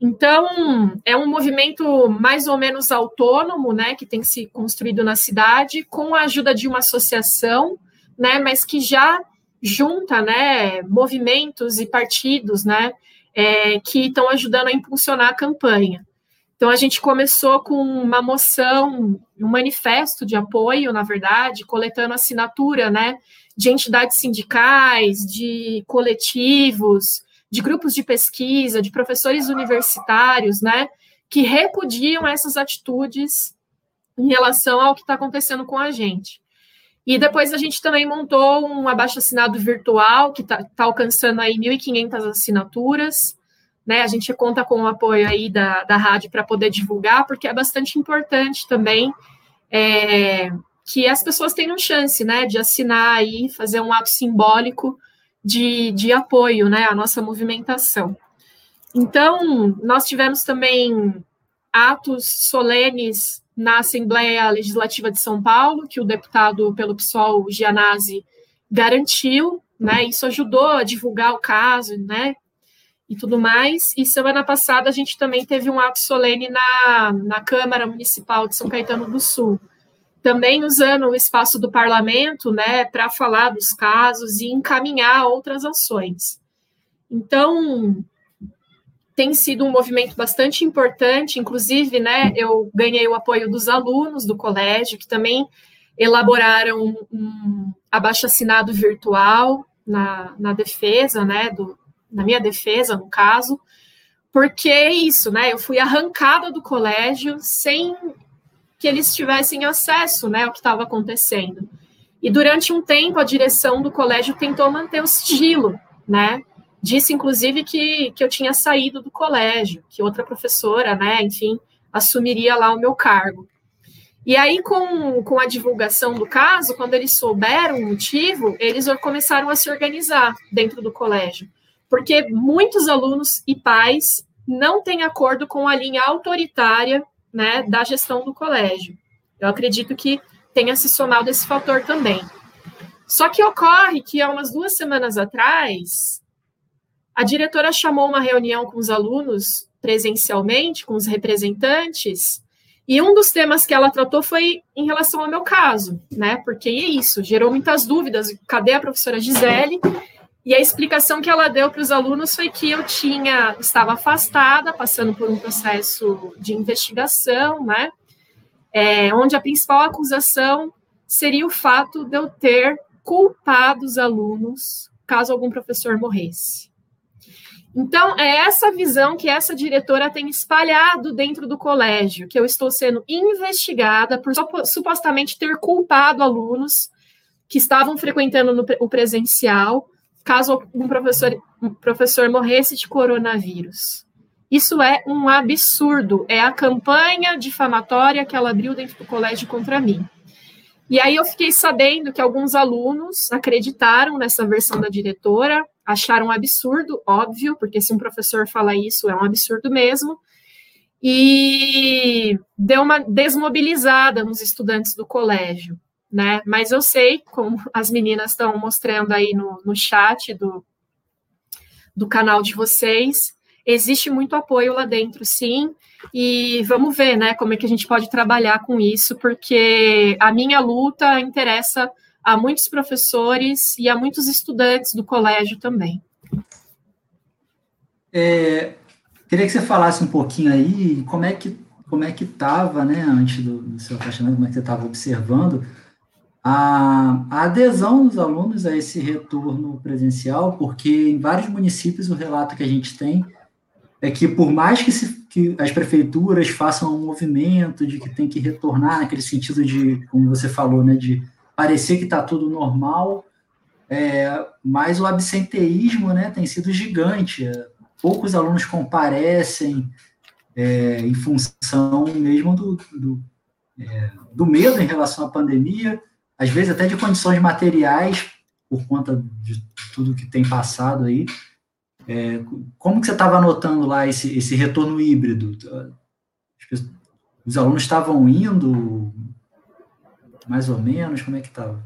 Então, é um movimento mais ou menos autônomo, né, que tem se construído na cidade, com a ajuda de uma associação, né, mas que já junta, né, movimentos e partidos, né, é, que estão ajudando a impulsionar a campanha. Então, a gente começou com uma moção, um manifesto de apoio, na verdade, coletando assinatura, né, de entidades sindicais, de coletivos, de grupos de pesquisa, de professores universitários, né, que repudiam essas atitudes em relação ao que está acontecendo com a gente. E depois a gente também montou um abaixo-assinado virtual, que está tá alcançando aí 1.500 assinaturas, né, a gente conta com o apoio aí da, da rádio para poder divulgar, porque é bastante importante também é, que as pessoas tenham chance, né, de assinar aí, fazer um ato simbólico de, de apoio né, à nossa movimentação. Então, nós tivemos também atos solenes na Assembleia Legislativa de São Paulo, que o deputado pelo PSOL, Gianazzi, garantiu, né, isso ajudou a divulgar o caso, né, e tudo mais. E semana passada a gente também teve um ato solene na, na Câmara Municipal de São Caetano do Sul, também usando o espaço do parlamento, né, para falar dos casos e encaminhar outras ações. Então, tem sido um movimento bastante importante, inclusive, né, eu ganhei o apoio dos alunos do colégio, que também elaboraram um abaixo-assinado virtual na, na defesa, né, do, na minha defesa, no caso, porque é isso, né, eu fui arrancada do colégio sem que eles tivessem acesso né, ao que estava acontecendo. E durante um tempo, a direção do colégio tentou manter o sigilo, né? Disse, inclusive, que, que eu tinha saído do colégio, que outra professora, né, enfim, assumiria lá o meu cargo. E aí, com, com a divulgação do caso, quando eles souberam o motivo, eles começaram a se organizar dentro do colégio. Porque muitos alunos e pais não têm acordo com a linha autoritária né, da gestão do colégio. Eu acredito que tenha se somado esse fator também. Só que ocorre que há umas duas semanas atrás, a diretora chamou uma reunião com os alunos presencialmente, com os representantes, e um dos temas que ela tratou foi em relação ao meu caso, né? Porque é isso, gerou muitas dúvidas. Cadê a professora Gisele? E a explicação que ela deu para os alunos foi que eu tinha estava afastada, passando por um processo de investigação, né? É, onde a principal acusação seria o fato de eu ter culpado os alunos caso algum professor morresse. Então, é essa visão que essa diretora tem espalhado dentro do colégio, que eu estou sendo investigada por supostamente ter culpado alunos que estavam frequentando no, o presencial caso um professor, um professor morresse de coronavírus. Isso é um absurdo. É a campanha difamatória que ela abriu dentro do colégio contra mim. E aí eu fiquei sabendo que alguns alunos acreditaram nessa versão da diretora, acharam um absurdo, óbvio, porque se um professor fala isso é um absurdo mesmo, e deu uma desmobilizada nos estudantes do colégio né? Mas eu sei, como as meninas estão mostrando aí no, no chat do, do canal de vocês. Existe muito apoio lá dentro, sim, e vamos ver, né, como é que a gente pode trabalhar com isso, porque a minha luta interessa a muitos professores e a muitos estudantes do colégio também. É, queria que você falasse um pouquinho aí como é que como é que estava, né, antes do, do seu afastamento, como é que você estava observando a, adesão dos alunos a esse retorno presencial, porque em vários municípios o relato que a gente tem é que por mais que, se, que as prefeituras façam um movimento de que tem que retornar naquele sentido de, como você falou, né, de parecer que está tudo normal, é, mas o absenteísmo né, tem sido gigante. Poucos alunos comparecem é, em função mesmo do, do, é, do medo em relação à pandemia, às vezes até de condições materiais, por conta de tudo que tem passado aí. É, como que você estava notando lá esse, esse retorno híbrido? Os alunos estavam indo mais ou menos? Como é que estava?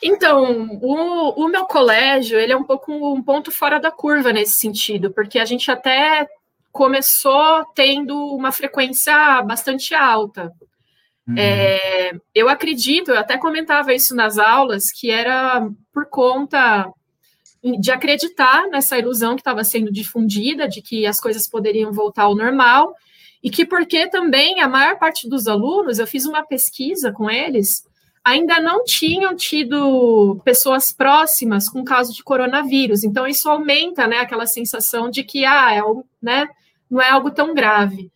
Então, o, o, meu colégio, ele é um pouco um ponto fora da curva nesse sentido, porque a gente até começou tendo uma frequência bastante alta. Uhum. É, eu acredito, eu até comentava isso nas aulas, que era por conta de acreditar nessa ilusão que estava sendo difundida de que as coisas poderiam voltar ao normal e que porque também a maior parte dos alunos, eu fiz uma pesquisa com eles, ainda não tinham tido pessoas próximas com caso de coronavírus. Então isso aumenta, né, aquela sensação de que ah, é, né, não é algo tão grave.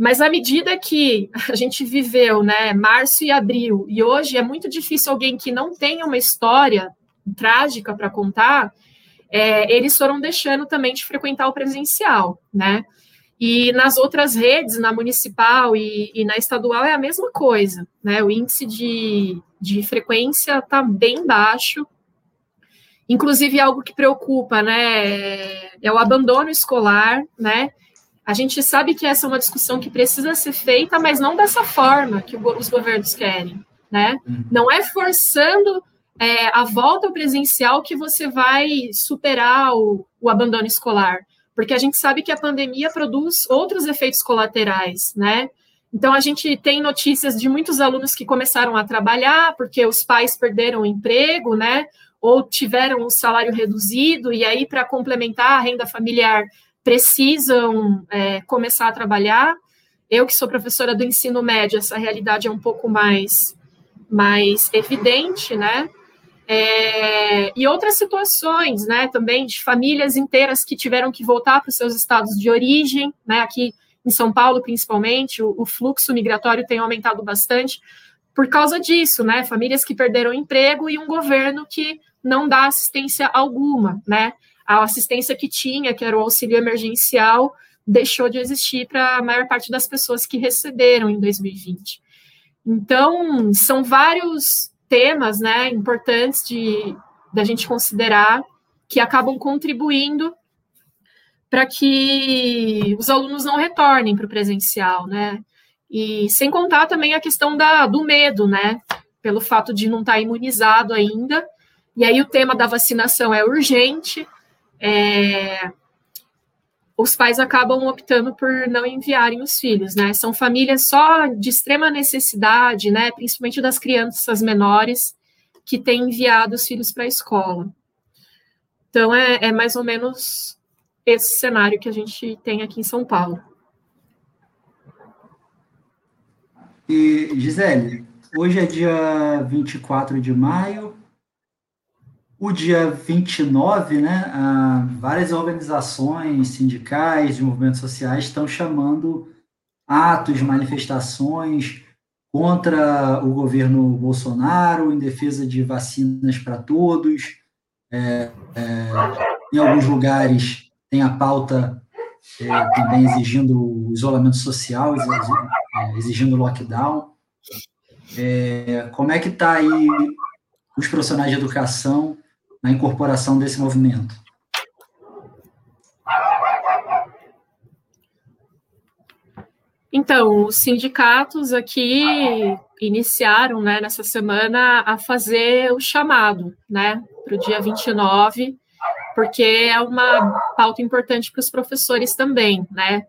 Mas à medida que a gente viveu, né, março e abril, e hoje é muito difícil alguém que não tenha uma história trágica para contar, é, eles foram deixando também de frequentar o presencial, né? E nas outras redes, na municipal e, e na estadual, é a mesma coisa, né? O índice de, de frequência está bem baixo. Inclusive, algo que preocupa, né? É o abandono escolar, né? A gente sabe que essa é uma discussão que precisa ser feita, mas não dessa forma que os governos querem, né? Uhum. Não é forçando é, a volta ao presencial que você vai superar o, o abandono escolar porque a gente sabe que a pandemia produz outros efeitos colaterais, né? Então, a gente tem notícias de muitos alunos que começaram a trabalhar porque os pais perderam o emprego, né? Ou tiveram o salário reduzido, e aí, para complementar a renda familiar, precisam é, começar a trabalhar. Eu, que sou professora do ensino médio, essa realidade é um pouco mais, mais evidente, né? É, e outras situações, né, também de famílias inteiras que tiveram que voltar para os seus estados de origem, né, aqui em São Paulo principalmente, o, o, fluxo migratório tem aumentado bastante por causa disso, né, famílias que perderam emprego e um governo que não dá assistência alguma, né, a assistência que tinha, que era o auxílio emergencial, deixou de existir para a maior parte das pessoas que receberam em 2020. Então, são vários temas né, importantes de da gente considerar que acabam contribuindo para que os alunos não retornem para o presencial, né? E sem contar também a questão da, do medo, né? Pelo fato de não estar imunizado ainda. E aí o tema da vacinação é urgente. É, os pais acabam optando por não enviarem os filhos, né? São famílias só de extrema necessidade, né? Principalmente das crianças menores que têm enviado os filhos para a escola. Então é, é mais ou menos esse cenário que a gente tem aqui em São Paulo. E, Gisele, hoje é dia 24 de maio, o dia 29, né, várias organizações sindicais, de movimentos sociais estão chamando atos, manifestações contra o governo Bolsonaro, em defesa de vacinas para todos. É, é, em alguns lugares tem a pauta é, também exigindo isolamento social, é, exigindo lockdown. É, como é que está aí os profissionais de educação na incorporação desse movimento? Então, os sindicatos aqui iniciaram, né, nessa semana, a fazer o chamado, né, para o dia 29, porque é uma pauta importante para os professores também, né,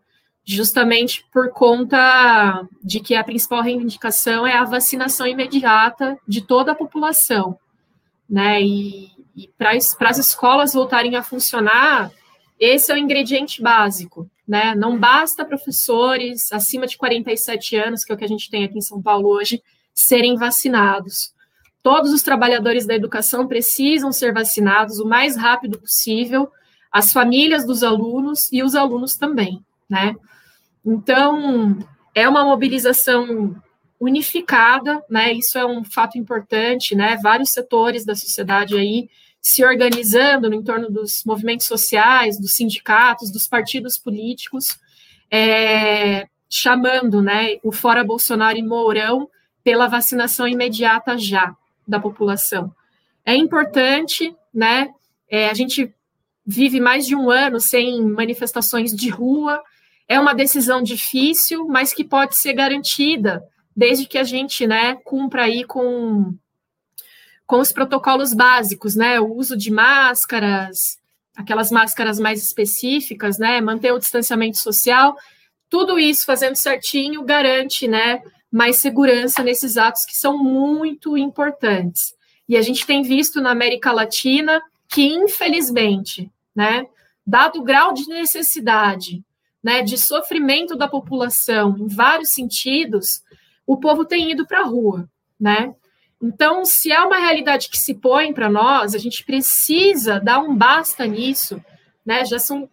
justamente por conta de que a principal reivindicação é a vacinação imediata de toda a população, né, e, e para as escolas voltarem a funcionar, esse é o ingrediente básico, né, não basta professores acima de 47 anos, que é o que a gente tem aqui em São Paulo hoje, serem vacinados. Todos os trabalhadores da educação precisam ser vacinados o mais rápido possível, as famílias dos alunos e os alunos também, né? Então, é uma mobilização unificada, né? Isso é um fato importante, né? Vários setores da sociedade aí se organizando no entorno dos movimentos sociais, dos sindicatos, dos partidos políticos, é, chamando, né, o fora Bolsonaro e Mourão pela vacinação imediata já da população. É importante, né? É, a gente vive mais de um ano sem manifestações de rua. É uma decisão difícil, mas que pode ser garantida desde que a gente, né, cumpra aí com com os protocolos básicos, né? O uso de máscaras, aquelas máscaras mais específicas, né? Manter o distanciamento social, tudo isso fazendo certinho garante, né? mais segurança nesses atos que são muito importantes. E a gente tem visto na América Latina que, infelizmente, né, dado o grau de necessidade, né, de sofrimento da população em vários sentidos, o povo tem ido para a rua, né? Então, se é uma realidade que se põe para nós, a gente precisa dar um basta nisso, né? Já são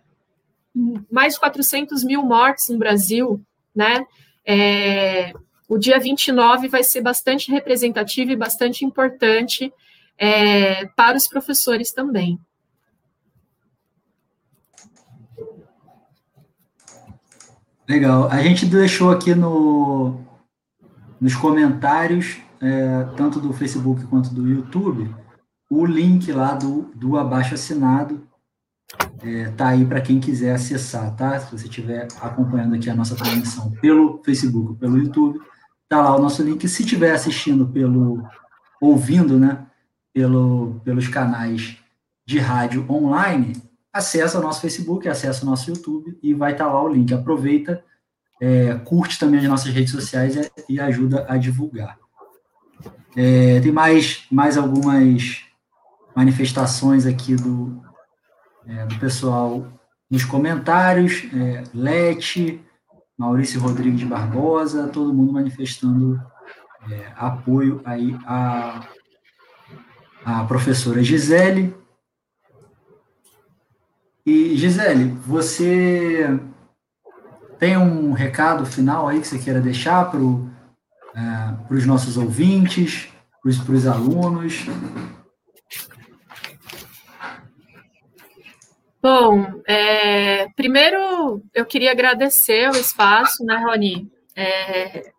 mais de 400 mil mortes no Brasil, né? É, o dia 29 vai ser bastante representativo e bastante importante é, para os professores também. Legal. A gente deixou aqui no, nos comentários, é, tanto do Facebook quanto do YouTube, o link lá do, do abaixo assinado. É, tá aí para quem quiser acessar, tá? Se você estiver acompanhando aqui a nossa transmissão pelo Facebook pelo YouTube, Tá lá o nosso link. Se estiver assistindo pelo, ouvindo, né, pelo, pelos canais de rádio online, acessa o nosso Facebook, acessa o nosso YouTube e vai estar tá lá o link. Aproveita, é, curte também as nossas redes sociais e, e ajuda a divulgar. É, tem mais, mais algumas manifestações aqui do, é, do pessoal nos comentários. É, Lete, Maurício Rodrigues Barbosa, todo mundo manifestando é, apoio aí à, à professora Gisele. E, Gisele, você tem um recado final aí que você queira deixar para é, os nossos ouvintes, para os alunos? Bom, é, primeiro eu queria agradecer o espaço, né, Rony? É,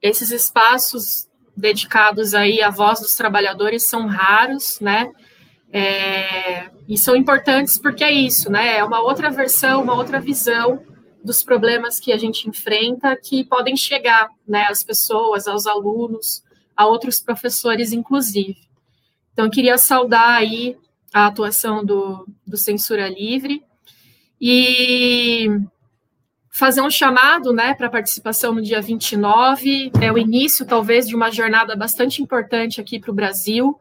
esses espaços dedicados aí à voz dos trabalhadores são raros, né? É, e são importantes porque é isso, né? É uma outra versão, uma outra visão dos problemas que a gente enfrenta que podem chegar, né, às pessoas, aos alunos, a outros professores, inclusive. Então, eu queria saudar aí a atuação do, do Censura Livre e fazer um chamado né, para participação no dia 29, é o início, talvez, de uma jornada bastante importante aqui para o Brasil,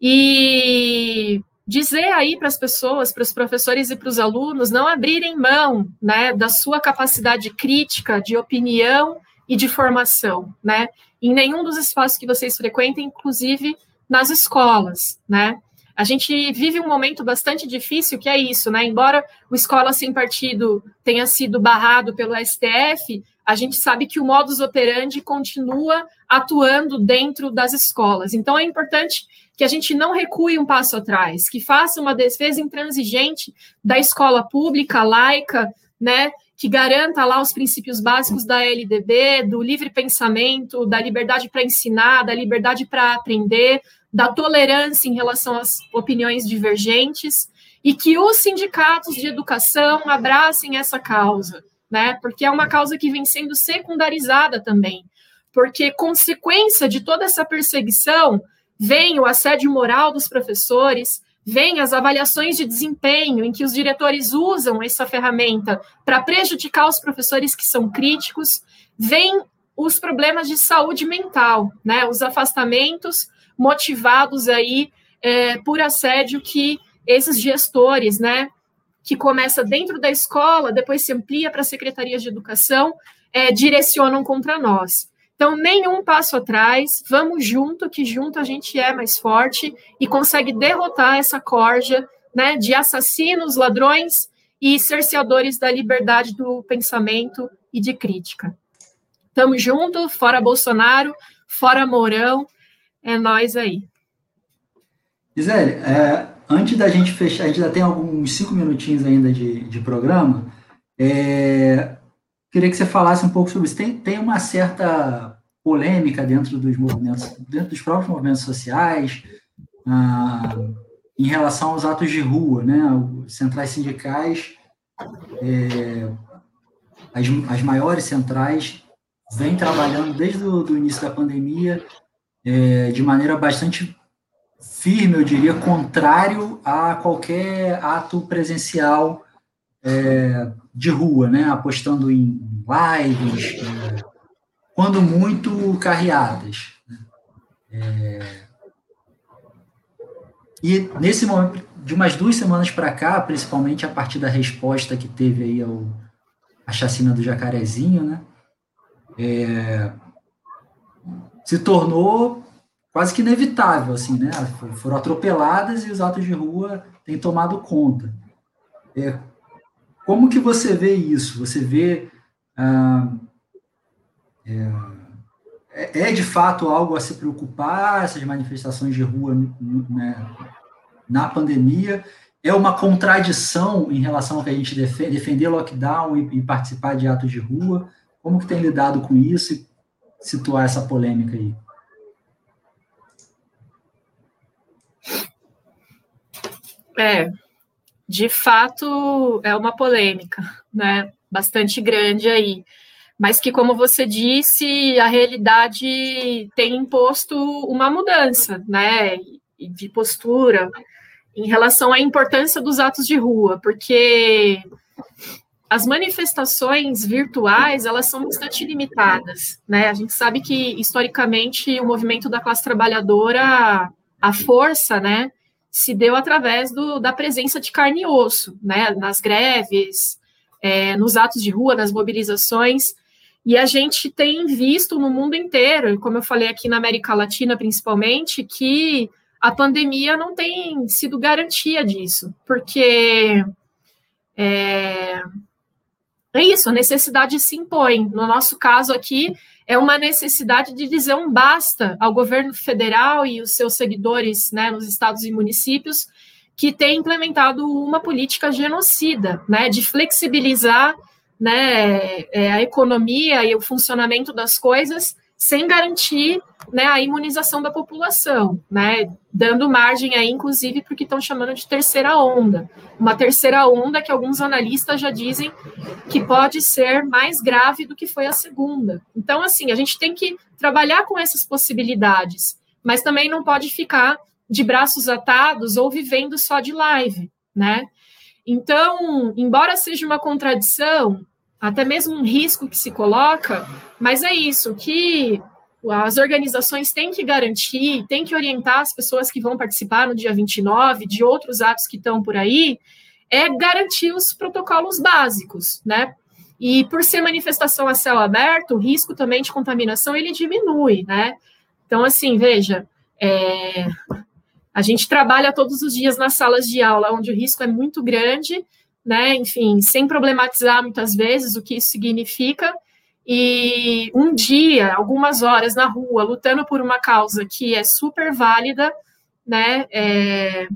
e dizer aí para as pessoas, para os professores e para os alunos, não abrirem mão né, da sua capacidade crítica, de opinião e de formação, né, em nenhum dos espaços que vocês frequentem, inclusive nas escolas, né, a gente vive um momento bastante difícil, que é isso, né? Embora o Escola Sem Partido tenha sido barrado pelo STF, a gente sabe que o modus operandi continua atuando dentro das escolas. Então, é importante que a gente não recue um passo atrás, que faça uma defesa intransigente da escola pública, laica, né? Que garanta lá os princípios básicos da LDB, do livre pensamento, da liberdade para ensinar, da liberdade para aprender, da tolerância em relação às opiniões divergentes e que os sindicatos de educação abracem essa causa, né? Porque é uma causa que vem sendo secundarizada também. porque consequência de toda essa perseguição vem o assédio moral dos professores, vem as avaliações de desempenho, em que os diretores usam essa ferramenta para prejudicar os professores que são críticos, vem os problemas de saúde mental, né? Os afastamentos motivados aí é, por assédio que esses gestores, né? Que começa dentro da escola, depois se amplia para secretarias de educação, é, direcionam contra nós. Então, nenhum passo atrás, vamos junto, que junto a gente é mais forte e consegue derrotar essa corja né, de assassinos, ladrões e cerceadores da liberdade do pensamento e de crítica. Tamo junto, fora Bolsonaro, fora Mourão, é nós aí. Gisele, é, antes da gente fechar, a gente já tem alguns cinco minutinhos ainda de, de programa. É, Queria que você falasse um pouco sobre isso. Tem, tem uma certa polêmica dentro dos movimentos, dentro dos próprios movimentos sociais, ah, em relação aos atos de rua, né? Centrais sindicais, é, as, as maiores centrais, vêm trabalhando desde o início da pandemia é, de maneira bastante firme, eu diria, contrário a qualquer ato presencial é, de rua, né? apostando em lives, quando muito carreadas. Né? É, e nesse momento, de umas duas semanas para cá, principalmente a partir da resposta que teve aí ao, a chacina do Jacarezinho, né? É, se tornou quase que inevitável, assim, né? Foram atropeladas e os atos de rua têm tomado conta. É, como que você vê isso? Você vê ah, é, é, é, de fato algo a se preocupar essas manifestações de rua né, na pandemia? É uma contradição em relação ao que a gente defende, defender lockdown e, e, participar de atos de rua? Como que tem lidado com isso e situar essa polêmica aí? É, de fato é uma polêmica, né? Bastante grande aí. Mas que, como você disse, a realidade tem imposto uma mudança, né? De postura em relação à importância dos atos de rua, porque as manifestações virtuais elas são bastante limitadas, né? A gente sabe que historicamente o movimento da classe trabalhadora, a força, né, se deu através do, da presença de carne e osso, né, nas greves, é, nos atos de rua, nas mobilizações, e a gente tem visto no mundo inteiro, como eu falei aqui na América Latina principalmente, que a pandemia não tem sido garantia disso, porque é, é isso, a necessidade se impõe. No nosso caso aqui, é uma necessidade de dizer um basta ao governo federal e os seus seguidores né, nos estados e municípios que tem implementado uma política genocida, né, de flexibilizar né, é, a economia e o funcionamento das coisas sem garantir né, a imunização da população, né, dando margem aí, inclusive, para o que estão chamando de terceira onda. Uma terceira onda que alguns analistas já dizem que pode ser mais grave do que foi a segunda. Então, assim, a gente tem que trabalhar com essas possibilidades, mas também não pode ficar de braços atados ou vivendo só de live, né? Então, embora seja uma contradição, até mesmo um risco que se coloca, mas é isso, que as organizações têm que garantir, têm que orientar as pessoas que vão participar no dia 29, de outros atos que estão por aí, é garantir os protocolos básicos, né? E por ser manifestação a céu aberto, o risco também de contaminação ele diminui, né? Então, assim, veja, é, a gente trabalha todos os dias nas salas de aula, onde o risco é muito grande, né? Enfim, sem problematizar muitas vezes o que isso significa. E um dia, algumas horas na rua, lutando por uma causa que é super válida, né? É,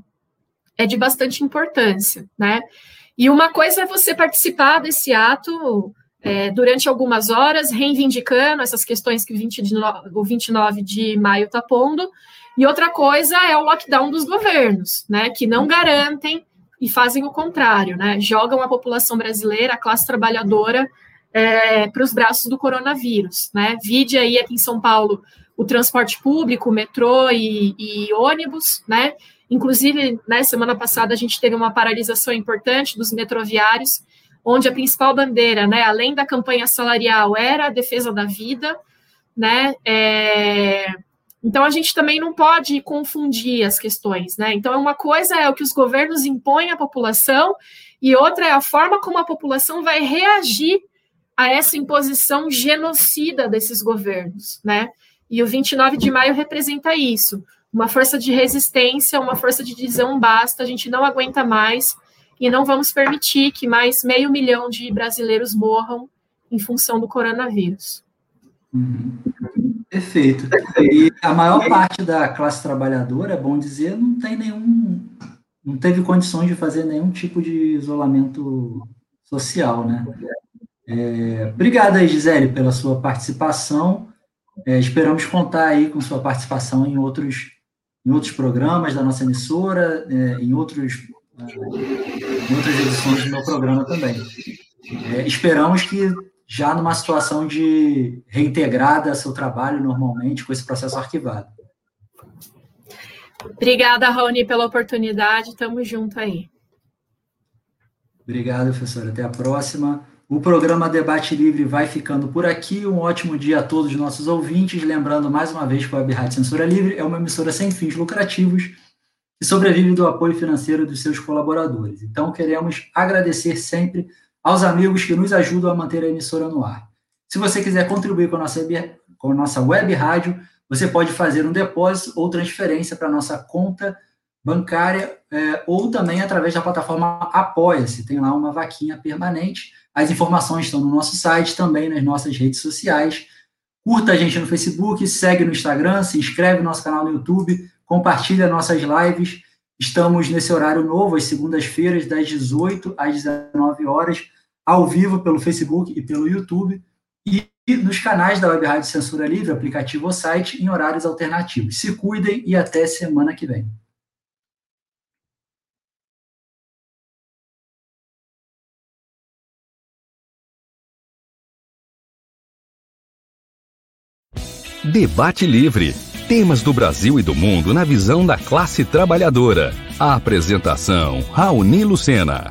é de bastante importância, né? E uma coisa é você participar desse ato é, durante algumas horas, reivindicando essas questões que o, 20 de no, o 29 de maio está pondo, e outra coisa é o lockdown dos governos, né, que não garantem e fazem o contrário, né? Jogam a população brasileira, a classe trabalhadora, é, para os braços do coronavírus, né? Vide aí aqui em São Paulo o transporte público, metrô e, e ônibus, né? Inclusive, né, semana passada a gente teve uma paralisação importante dos metroviários, onde a principal bandeira, né, além da campanha salarial, era a defesa da vida, né? É... Então a gente também não pode confundir as questões, né? Então uma coisa é o que os governos impõem à população e outra é a forma como a população vai reagir a essa imposição genocida desses governos, né? E o 29 de maio representa isso, uma força de resistência, uma força de dizer basta, a gente não aguenta mais e não vamos permitir que mais meio milhão de brasileiros morram em função do coronavírus. Uhum. Perfeito. E a maior parte da classe trabalhadora, é bom dizer, não tem nenhum, não teve condições de fazer nenhum tipo de isolamento social, né? É, obrigado aí, Gisele, pela sua participação. É, esperamos contar aí com sua participação em outros, em outros programas da nossa emissora, é, em, outros, é, em outras edições do meu programa também. É, esperamos que já numa situação de reintegrada seu trabalho normalmente com esse processo arquivado. Obrigada, Raoni, pela oportunidade. Tamo junto aí. Obrigado, professor. Até a próxima. O programa Debate Livre vai ficando por aqui. Um ótimo dia a todos os nossos ouvintes. Lembrando mais uma vez que a Web Rádio Censura Livre é uma emissora sem fins lucrativos que sobrevive do apoio financeiro dos seus colaboradores. Então, queremos agradecer sempre aos amigos que nos ajudam a manter a emissora no ar. Se você quiser contribuir com a nossa, com a nossa web rádio, você pode fazer um depósito ou transferência para a nossa conta bancária é, ou também através da plataforma Apoia-se. Tem lá uma vaquinha permanente as informações estão no nosso site, também nas nossas redes sociais. Curta a gente no Facebook, segue no Instagram, se inscreve no nosso canal no YouTube, compartilha nossas lives. Estamos nesse horário novo, às segundas-feiras, das 18 às 19 horas, ao vivo pelo Facebook e pelo YouTube. E nos canais da Web Rádio Censura Livre, aplicativo ou site, em horários alternativos. Se cuidem e até semana que vem. Debate Livre. Temas do Brasil e do mundo na visão da classe trabalhadora. A apresentação: Raoni Lucena.